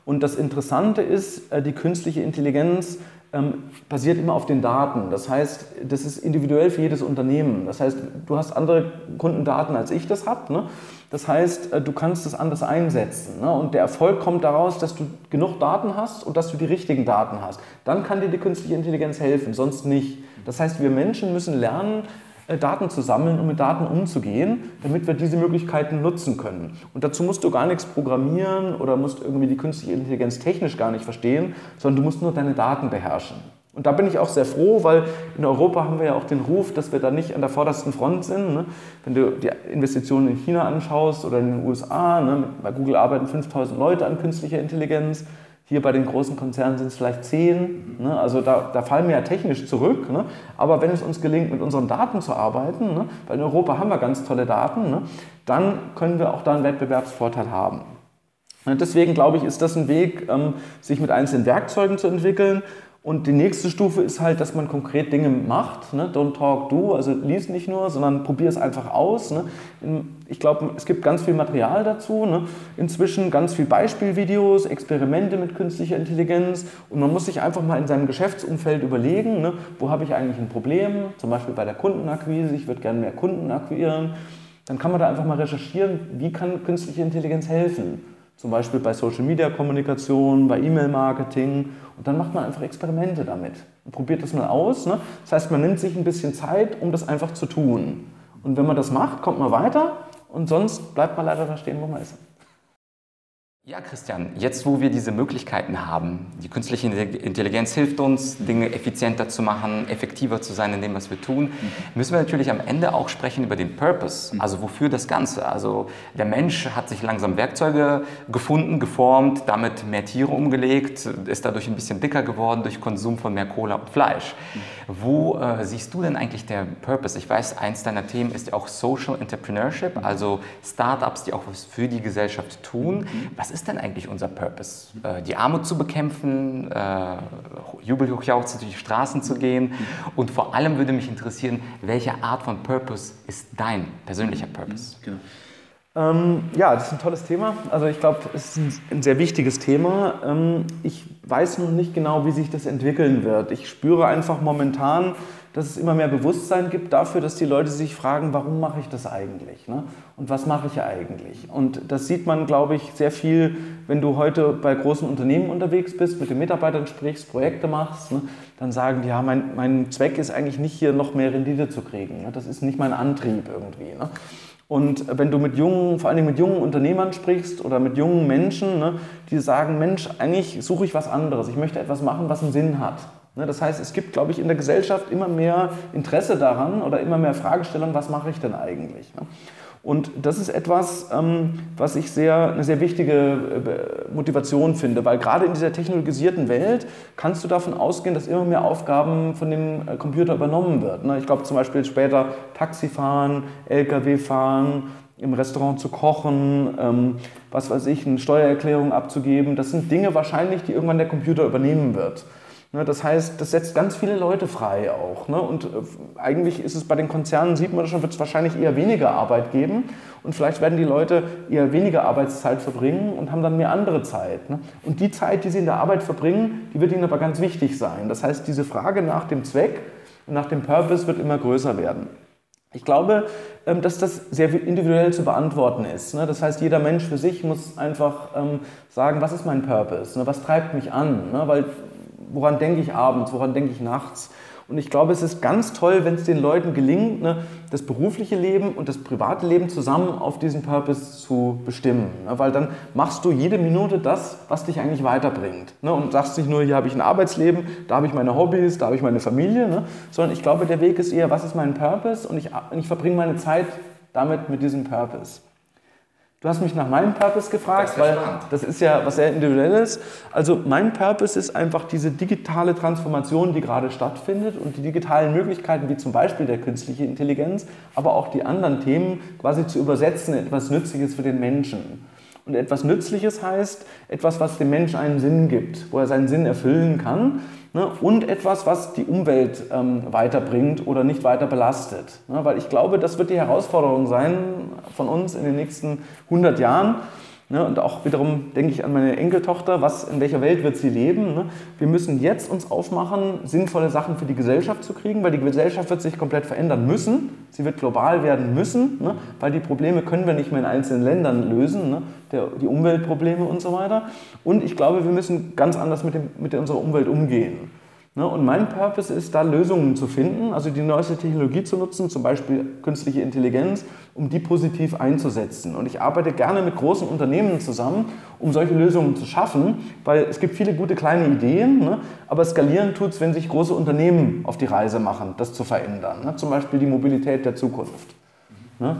Und das Interessante ist, äh, die künstliche Intelligenz ähm, basiert immer auf den Daten. Das heißt, das ist individuell für jedes Unternehmen. Das heißt, du hast andere Kundendaten, als ich das habe. Ne? Das heißt, äh, du kannst es anders einsetzen. Ne? Und der Erfolg kommt daraus, dass du genug Daten hast und dass du die richtigen Daten hast. Dann kann dir die künstliche Intelligenz helfen, sonst nicht. Das heißt, wir Menschen müssen lernen, Daten zu sammeln und mit Daten umzugehen, damit wir diese Möglichkeiten nutzen können. Und dazu musst du gar nichts programmieren oder musst irgendwie die künstliche Intelligenz technisch gar nicht verstehen, sondern du musst nur deine Daten beherrschen. Und da bin ich auch sehr froh, weil in Europa haben wir ja auch den Ruf, dass wir da nicht an der vordersten Front sind. Ne? Wenn du die Investitionen in China anschaust oder in den USA, ne? bei Google arbeiten 5000 Leute an künstlicher Intelligenz. Hier bei den großen Konzernen sind es vielleicht zehn. Ne? Also da, da, fallen wir ja technisch zurück. Ne? Aber wenn es uns gelingt, mit unseren Daten zu arbeiten, ne? weil in Europa haben wir ganz tolle Daten, ne? dann können wir auch da einen Wettbewerbsvorteil haben. Deswegen glaube ich, ist das ein Weg, ähm, sich mit einzelnen Werkzeugen zu entwickeln und die nächste Stufe ist halt, dass man konkret Dinge macht. Ne? Don't talk, do. Also lies nicht nur, sondern probier es einfach aus. Ne? Ich glaube, es gibt ganz viel Material dazu. Ne? Inzwischen ganz viel Beispielvideos, Experimente mit künstlicher Intelligenz. Und man muss sich einfach mal in seinem Geschäftsumfeld überlegen, ne? wo habe ich eigentlich ein Problem? Zum Beispiel bei der Kundenakquise. Ich würde gerne mehr Kunden akquirieren. Dann kann man da einfach mal recherchieren, wie kann künstliche Intelligenz helfen. Zum Beispiel bei Social Media Kommunikation, bei E-Mail Marketing. Und dann macht man einfach Experimente damit und probiert das mal aus. Ne? Das heißt, man nimmt sich ein bisschen Zeit, um das einfach zu tun. Und wenn man das macht, kommt man weiter und sonst bleibt man leider da stehen, wo man ist. Ja, Christian, jetzt wo wir diese Möglichkeiten haben, die künstliche Intelligenz hilft uns, Dinge effizienter zu machen, effektiver zu sein in dem, was wir tun, müssen wir natürlich am Ende auch sprechen über den Purpose, also wofür das Ganze. Also der Mensch hat sich langsam Werkzeuge gefunden, geformt, damit mehr Tiere umgelegt, ist dadurch ein bisschen dicker geworden durch Konsum von mehr Cola und Fleisch. Wo äh, siehst du denn eigentlich der Purpose? Ich weiß, eins deiner Themen ist ja auch Social Entrepreneurship, also Startups, die auch was für die Gesellschaft tun. Was ist denn eigentlich unser Purpose? Äh, die Armut zu bekämpfen, äh, jubelhochjauchzend durch die Straßen zu gehen und vor allem würde mich interessieren, welche Art von Purpose ist dein persönlicher Purpose? Genau. Ähm, ja, das ist ein tolles Thema. Also ich glaube, es ist ein, ein, sehr wichtiges Thema. Ähm, ich weiß noch nicht genau, wie sich das entwickeln wird. Ich spüre einfach momentan, dass es immer mehr Bewusstsein gibt dafür, dass die Leute sich fragen, warum mache ich das eigentlich? Ne? Und was mache ich eigentlich? Und das sieht man, glaube ich, sehr viel, wenn du heute bei großen Unternehmen unterwegs bist, mit den Mitarbeitern sprichst, Projekte machst, ne? dann sagen die, ja, mein, mein Zweck ist eigentlich nicht hier noch mehr Rendite zu kriegen. Ne? Das ist nicht mein Antrieb irgendwie. Ne? Und wenn du mit jungen, vor allem mit jungen Unternehmern sprichst oder mit jungen Menschen, ne, die sagen, Mensch, eigentlich suche ich was anderes. Ich möchte etwas machen, was einen Sinn hat. Ne, das heißt, es gibt, glaube ich, in der Gesellschaft immer mehr Interesse daran oder immer mehr Fragestellungen, was mache ich denn eigentlich? Ne? Und das ist etwas, ähm, was ich sehr, eine sehr wichtige äh, Motivation finde, weil gerade in dieser technologisierten Welt kannst du davon ausgehen, dass immer mehr Aufgaben von dem äh, Computer übernommen werden. Ne? Ich glaube zum Beispiel später Taxi fahren, LKW fahren, im Restaurant zu kochen, ähm, was weiß ich, eine Steuererklärung abzugeben. Das sind Dinge wahrscheinlich, die irgendwann der Computer übernehmen wird. Ne, das heißt, das setzt ganz viele Leute frei auch. Ne? Und äh, eigentlich ist es bei den Konzernen, sieht man schon, wird es wahrscheinlich eher weniger Arbeit geben. Und vielleicht werden die Leute eher weniger Arbeitszeit verbringen und haben dann mehr andere Zeit. Ne? Und die Zeit, die sie in der Arbeit verbringen, die wird ihnen aber ganz wichtig sein. Das heißt, diese Frage nach dem Zweck und nach dem Purpose wird immer größer werden. Ich glaube, ähm, dass das sehr individuell zu beantworten ist. Das heißt, jeder Mensch für sich muss einfach ähm, sagen, was ist mein Purpose? Was treibt mich an? Weil woran denke ich abends, woran denke ich nachts. Und ich glaube, es ist ganz toll, wenn es den Leuten gelingt, ne, das berufliche Leben und das private Leben zusammen auf diesen Purpose zu bestimmen. Ne, weil dann machst du jede Minute das, was dich eigentlich weiterbringt. Ne, und sagst nicht nur, hier habe ich ein Arbeitsleben, da habe ich meine Hobbys, da habe ich meine Familie, ne, sondern ich glaube, der Weg ist eher, was ist mein Purpose und ich, ich verbringe meine Zeit damit mit diesem Purpose. Du hast mich nach meinem Purpose gefragt, das weil spannend. das ist ja was sehr Individuelles. Also mein Purpose ist einfach diese digitale Transformation, die gerade stattfindet und die digitalen Möglichkeiten, wie zum Beispiel der künstliche Intelligenz, aber auch die anderen Themen quasi zu übersetzen in etwas Nützliches für den Menschen. Und etwas Nützliches heißt etwas, was dem Menschen einen Sinn gibt, wo er seinen Sinn erfüllen kann ne, und etwas, was die Umwelt ähm, weiterbringt oder nicht weiter belastet. Ne, weil ich glaube, das wird die Herausforderung sein von uns in den nächsten 100 Jahren, Ne? Und auch wiederum denke ich an meine Enkeltochter, was, in welcher Welt wird sie leben. Ne? Wir müssen jetzt uns aufmachen, sinnvolle Sachen für die Gesellschaft zu kriegen, weil die Gesellschaft wird sich komplett verändern müssen. Sie wird global werden müssen, ne? weil die Probleme können wir nicht mehr in einzelnen Ländern lösen, ne? Der, die Umweltprobleme und so weiter. Und ich glaube, wir müssen ganz anders mit, dem, mit unserer Umwelt umgehen. Ne, und mein Purpose ist da Lösungen zu finden, also die neueste Technologie zu nutzen, zum Beispiel künstliche Intelligenz, um die positiv einzusetzen. Und ich arbeite gerne mit großen Unternehmen zusammen, um solche Lösungen zu schaffen, weil es gibt viele gute kleine Ideen, ne, aber skalieren tut es, wenn sich große Unternehmen auf die Reise machen, das zu verändern. Ne, zum Beispiel die Mobilität der Zukunft. Ne?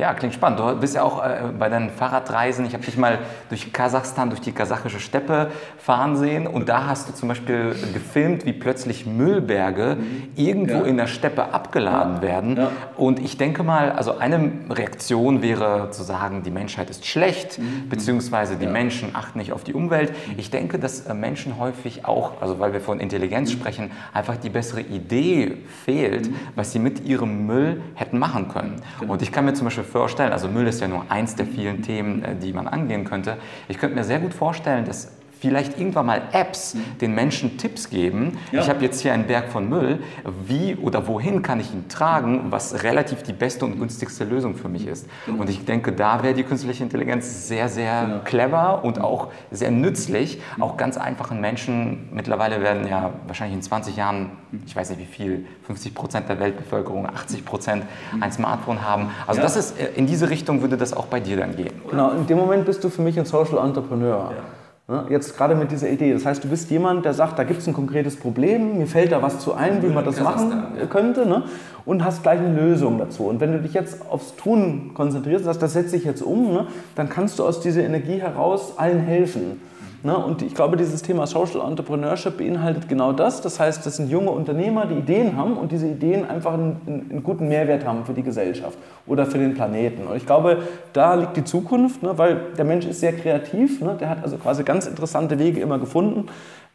Ja, klingt spannend. Du bist ja auch äh, bei deinen Fahrradreisen. Ich habe dich mal durch Kasachstan, durch die kasachische Steppe fahren sehen und da hast du zum Beispiel gefilmt, wie plötzlich Müllberge mhm. irgendwo ja. in der Steppe abgeladen ja. werden. Ja. Und ich denke mal, also eine Reaktion wäre zu sagen, die Menschheit ist schlecht, mhm. beziehungsweise die Menschen achten nicht auf die Umwelt. Mhm. Ich denke, dass äh, Menschen häufig auch, also weil wir von Intelligenz mhm. sprechen, einfach die bessere Idee fehlt, mhm. was sie mit ihrem Müll hätten machen können. Genau. Und ich kann mir zum Beispiel vorstellen, also Müll ist ja nur eins der vielen Themen, äh, die man angehen könnte. Ich könnte mir sehr gut vorstellen, dass vielleicht irgendwann mal Apps den Menschen Tipps geben. Ja. Ich habe jetzt hier einen Berg von Müll. Wie oder wohin kann ich ihn tragen, was relativ die beste und günstigste Lösung für mich ist? Genau. Und ich denke, da wäre die künstliche Intelligenz sehr, sehr genau. clever und auch sehr nützlich, auch ganz einfachen Menschen. Mittlerweile werden ja wahrscheinlich in 20 Jahren, ich weiß nicht wie viel, 50 Prozent der Weltbevölkerung, 80 Prozent ein Smartphone haben. Also ja. das ist, in diese Richtung würde das auch bei dir dann gehen. Oder? Genau, in dem Moment bist du für mich ein Social Entrepreneur. Ja. Ne? Jetzt gerade mit dieser Idee. Das heißt, du bist jemand, der sagt, da gibt es ein konkretes Problem, mir fällt da was zu ein, wie man das machen könnte, ne? und hast gleich eine Lösung dazu. Und wenn du dich jetzt aufs Tun konzentrierst und sagst, das setze ich jetzt um, ne? dann kannst du aus dieser Energie heraus allen helfen. Ne? Und ich glaube, dieses Thema Social Entrepreneurship beinhaltet genau das. Das heißt, das sind junge Unternehmer, die Ideen haben und diese Ideen einfach einen, einen guten Mehrwert haben für die Gesellschaft oder für den Planeten. Und ich glaube, da liegt die Zukunft, ne? weil der Mensch ist sehr kreativ. Ne? Der hat also quasi ganz interessante Wege immer gefunden,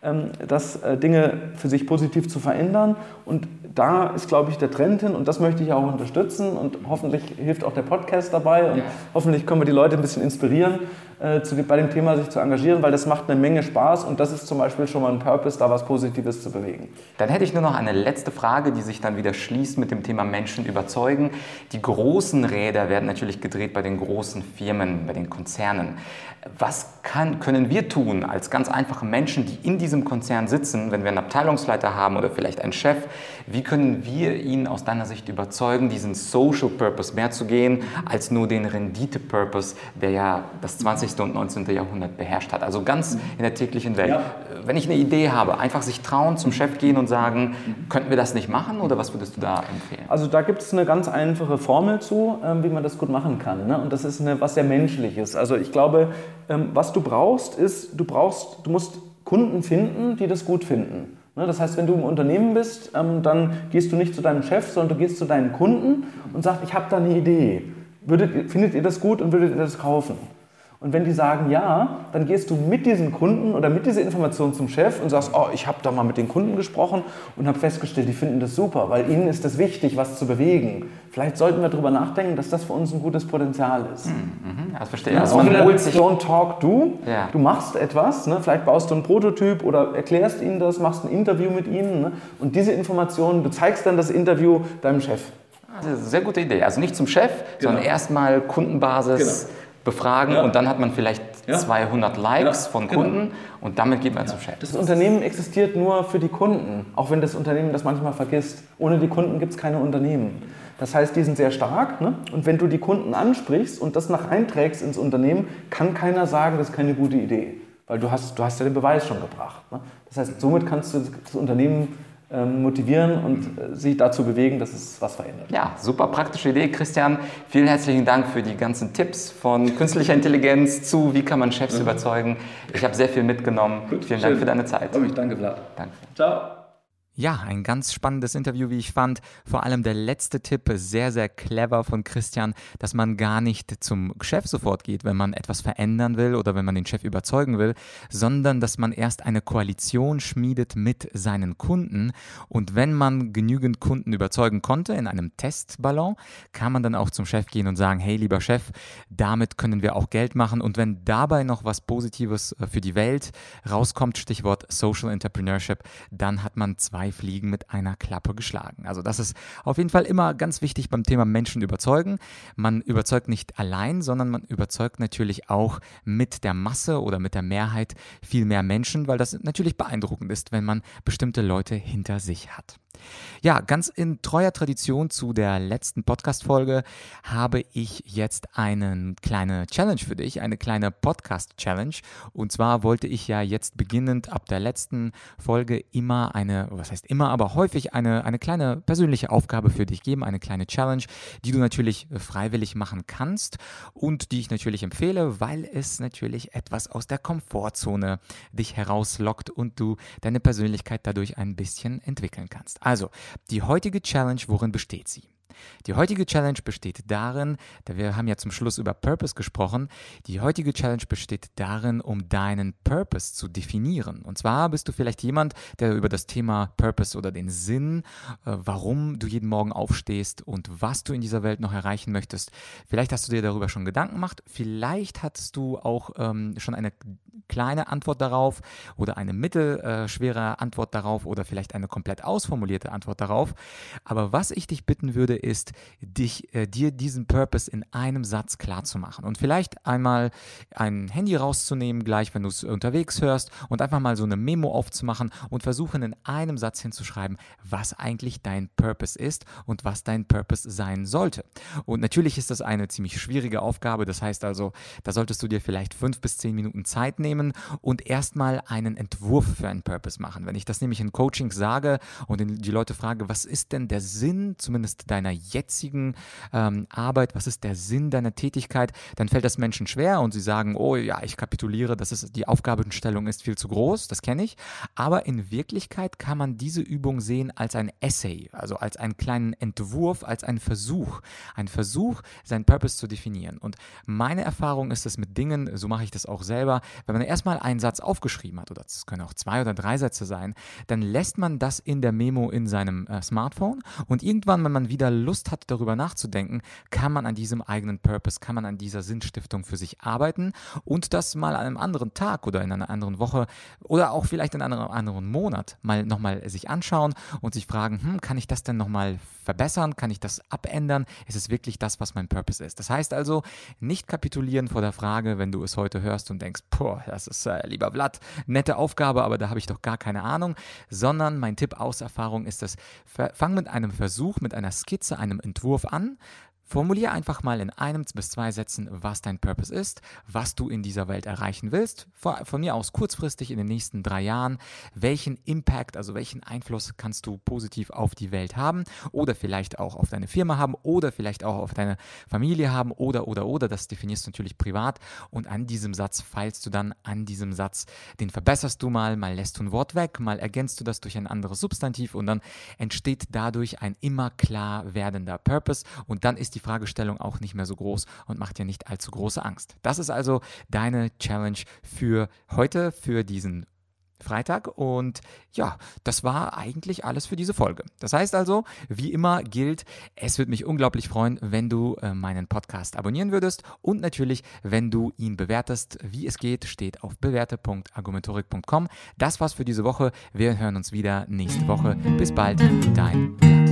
ähm, das äh, Dinge für sich positiv zu verändern. Und da ist, glaube ich, der Trend hin und das möchte ich auch unterstützen und hoffentlich hilft auch der Podcast dabei und ja. hoffentlich können wir die Leute ein bisschen inspirieren, äh, zu, bei dem Thema sich zu engagieren, weil das macht eine Menge Spaß und das ist zum Beispiel schon mal ein Purpose, da was Positives zu bewegen. Dann hätte ich nur noch eine letzte Frage, die sich dann wieder schließt mit dem Thema Menschen überzeugen. Die großen Räder werden natürlich gedreht bei den großen Firmen, bei den Konzernen. Was kann, können wir tun als ganz einfache Menschen, die in diesem Konzern sitzen, wenn wir einen Abteilungsleiter haben oder vielleicht einen Chef? Wie können wir ihn aus deiner Sicht überzeugen, diesen Social Purpose mehr zu gehen, als nur den Rendite-Purpose, der ja das 20. und 19. Jahrhundert beherrscht hat? Also ganz in der täglichen Welt. Ja. Wenn ich eine Idee habe, einfach sich trauen, zum Chef gehen und sagen, könnten wir das nicht machen oder was würdest du da empfehlen? Also da gibt es eine ganz einfache Formel zu, ähm, wie man das gut machen kann. Ne? Und das ist eine, was sehr menschliches. Also ich glaube, ähm, was du brauchst, ist, du brauchst, du musst Kunden finden, die das gut finden. Ne, das heißt, wenn du im Unternehmen bist, ähm, dann gehst du nicht zu deinem Chef, sondern du gehst zu deinen Kunden und sagst, ich habe da eine Idee. Findet ihr das gut und würdet ihr das kaufen? Und wenn die sagen ja, dann gehst du mit diesen Kunden oder mit dieser Information zum Chef und sagst, oh, ich habe da mal mit den Kunden gesprochen und habe festgestellt, die finden das super, weil ihnen ist es wichtig, was zu bewegen. Vielleicht sollten wir darüber nachdenken, dass das für uns ein gutes Potenzial ist. Mhm, mhm das verstehe ich. Also man holt sich Don't talk, do. Ja. Du machst etwas, ne? vielleicht baust du einen Prototyp oder erklärst ihnen das, machst ein Interview mit ihnen ne? und diese Informationen, du zeigst dann das Interview deinem Chef. Das ist eine sehr gute Idee. Also nicht zum Chef, genau. sondern erstmal Kundenbasis. Genau befragen ja. und dann hat man vielleicht ja. 200 Likes ja, von genau. Kunden genau. und damit geht man zum Chef. Das Unternehmen existiert nur für die Kunden, auch wenn das Unternehmen das manchmal vergisst. Ohne die Kunden gibt es keine Unternehmen. Das heißt, die sind sehr stark ne? und wenn du die Kunden ansprichst und das nach einträgst ins Unternehmen, kann keiner sagen, das ist keine gute Idee, weil du hast, du hast ja den Beweis schon gebracht. Ne? Das heißt, somit kannst du das Unternehmen motivieren und äh, sie dazu bewegen, dass es was verändert. Ja, super praktische Idee, Christian. Vielen herzlichen Dank für die ganzen Tipps von künstlicher Intelligenz zu, wie kann man Chefs mhm. überzeugen. Ich habe sehr viel mitgenommen. Gut, Vielen schön. Dank für deine Zeit. Danke, Vlad. Danke. Ciao. Ja, ein ganz spannendes Interview, wie ich fand. Vor allem der letzte Tipp, sehr, sehr clever von Christian, dass man gar nicht zum Chef sofort geht, wenn man etwas verändern will oder wenn man den Chef überzeugen will, sondern dass man erst eine Koalition schmiedet mit seinen Kunden. Und wenn man genügend Kunden überzeugen konnte in einem Testballon, kann man dann auch zum Chef gehen und sagen, hey lieber Chef, damit können wir auch Geld machen. Und wenn dabei noch was Positives äh, für die Welt rauskommt, Stichwort Social Entrepreneurship, dann hat man zwei zwei Fliegen mit einer Klappe geschlagen. Also das ist auf jeden Fall immer ganz wichtig beim Thema Menschen überzeugen. Man überzeugt nicht allein, sondern man überzeugt natürlich auch mit der Masse oder mit der Mehrheit viel mehr Menschen, weil das natürlich beeindruckend ist, wenn man bestimmte Leute hinter sich hat. Ja, ganz in treuer Tradition zu der letzten Podcast-Folge habe ich jetzt eine kleine Challenge für dich, eine kleine Podcast-Challenge. Und zwar wollte ich ja jetzt beginnend ab der letzten Folge immer eine, was heißt immer, aber häufig eine, eine kleine persönliche Aufgabe für dich geben, eine kleine Challenge, die du natürlich freiwillig machen kannst und die ich natürlich empfehle, weil es natürlich etwas aus der Komfortzone dich herauslockt und du deine Persönlichkeit dadurch ein bisschen entwickeln kannst. Also, die heutige Challenge, worin besteht sie? Die heutige Challenge besteht darin, da wir haben ja zum Schluss über Purpose gesprochen, die heutige Challenge besteht darin, um deinen Purpose zu definieren. Und zwar bist du vielleicht jemand, der über das Thema Purpose oder den Sinn, äh, warum du jeden Morgen aufstehst und was du in dieser Welt noch erreichen möchtest, vielleicht hast du dir darüber schon Gedanken gemacht, vielleicht hattest du auch ähm, schon eine kleine Antwort darauf oder eine mittelschwere Antwort darauf oder vielleicht eine komplett ausformulierte Antwort darauf. Aber was ich dich bitten würde, ist, dich, äh, dir diesen Purpose in einem Satz klar zu machen. Und vielleicht einmal ein Handy rauszunehmen, gleich wenn du es unterwegs hörst, und einfach mal so eine Memo aufzumachen und versuchen in einem Satz hinzuschreiben, was eigentlich dein Purpose ist und was dein Purpose sein sollte. Und natürlich ist das eine ziemlich schwierige Aufgabe. Das heißt also, da solltest du dir vielleicht fünf bis zehn Minuten Zeit nehmen und erstmal einen Entwurf für einen Purpose machen. Wenn ich das nämlich in Coaching sage und die Leute frage, was ist denn der Sinn zumindest deiner jetzigen ähm, Arbeit, was ist der Sinn deiner Tätigkeit, dann fällt das Menschen schwer und sie sagen, oh ja, ich kapituliere, das ist, die Aufgabenstellung ist viel zu groß, das kenne ich. Aber in Wirklichkeit kann man diese Übung sehen als ein Essay, also als einen kleinen Entwurf, als einen Versuch. Ein Versuch, seinen Purpose zu definieren. Und meine Erfahrung ist es mit Dingen, so mache ich das auch selber, wenn man erstmal einen Satz aufgeschrieben hat, oder es können auch zwei oder drei Sätze sein, dann lässt man das in der Memo in seinem äh, Smartphone und irgendwann, wenn man wieder Lust hat, darüber nachzudenken, kann man an diesem eigenen Purpose, kann man an dieser Sinnstiftung für sich arbeiten und das mal an einem anderen Tag oder in einer anderen Woche oder auch vielleicht in einem anderen Monat mal nochmal sich anschauen und sich fragen, hm, kann ich das denn nochmal verbessern? Kann ich das abändern? Ist es wirklich das, was mein Purpose ist? Das heißt also, nicht kapitulieren vor der Frage, wenn du es heute hörst und denkst, boah, das ist äh, lieber Blatt, nette Aufgabe, aber da habe ich doch gar keine Ahnung, sondern mein Tipp aus Erfahrung ist es, fang mit einem Versuch, mit einer Skizze, einem Entwurf an, Formulier einfach mal in einem bis zwei Sätzen, was dein Purpose ist, was du in dieser Welt erreichen willst. Von mir aus kurzfristig in den nächsten drei Jahren. Welchen Impact, also welchen Einfluss kannst du positiv auf die Welt haben oder vielleicht auch auf deine Firma haben oder vielleicht auch auf deine Familie haben oder, oder, oder. Das definierst du natürlich privat und an diesem Satz feilst du dann an diesem Satz. Den verbesserst du mal, mal lässt du ein Wort weg, mal ergänzt du das durch ein anderes Substantiv und dann entsteht dadurch ein immer klar werdender Purpose und dann ist die Fragestellung auch nicht mehr so groß und macht dir nicht allzu große Angst. Das ist also deine Challenge für heute, für diesen Freitag. Und ja, das war eigentlich alles für diese Folge. Das heißt also, wie immer gilt, es würde mich unglaublich freuen, wenn du äh, meinen Podcast abonnieren würdest und natürlich, wenn du ihn bewertest. Wie es geht, steht auf bewerte.argumentorik.com. Das war's für diese Woche. Wir hören uns wieder nächste Woche. Bis bald, dein.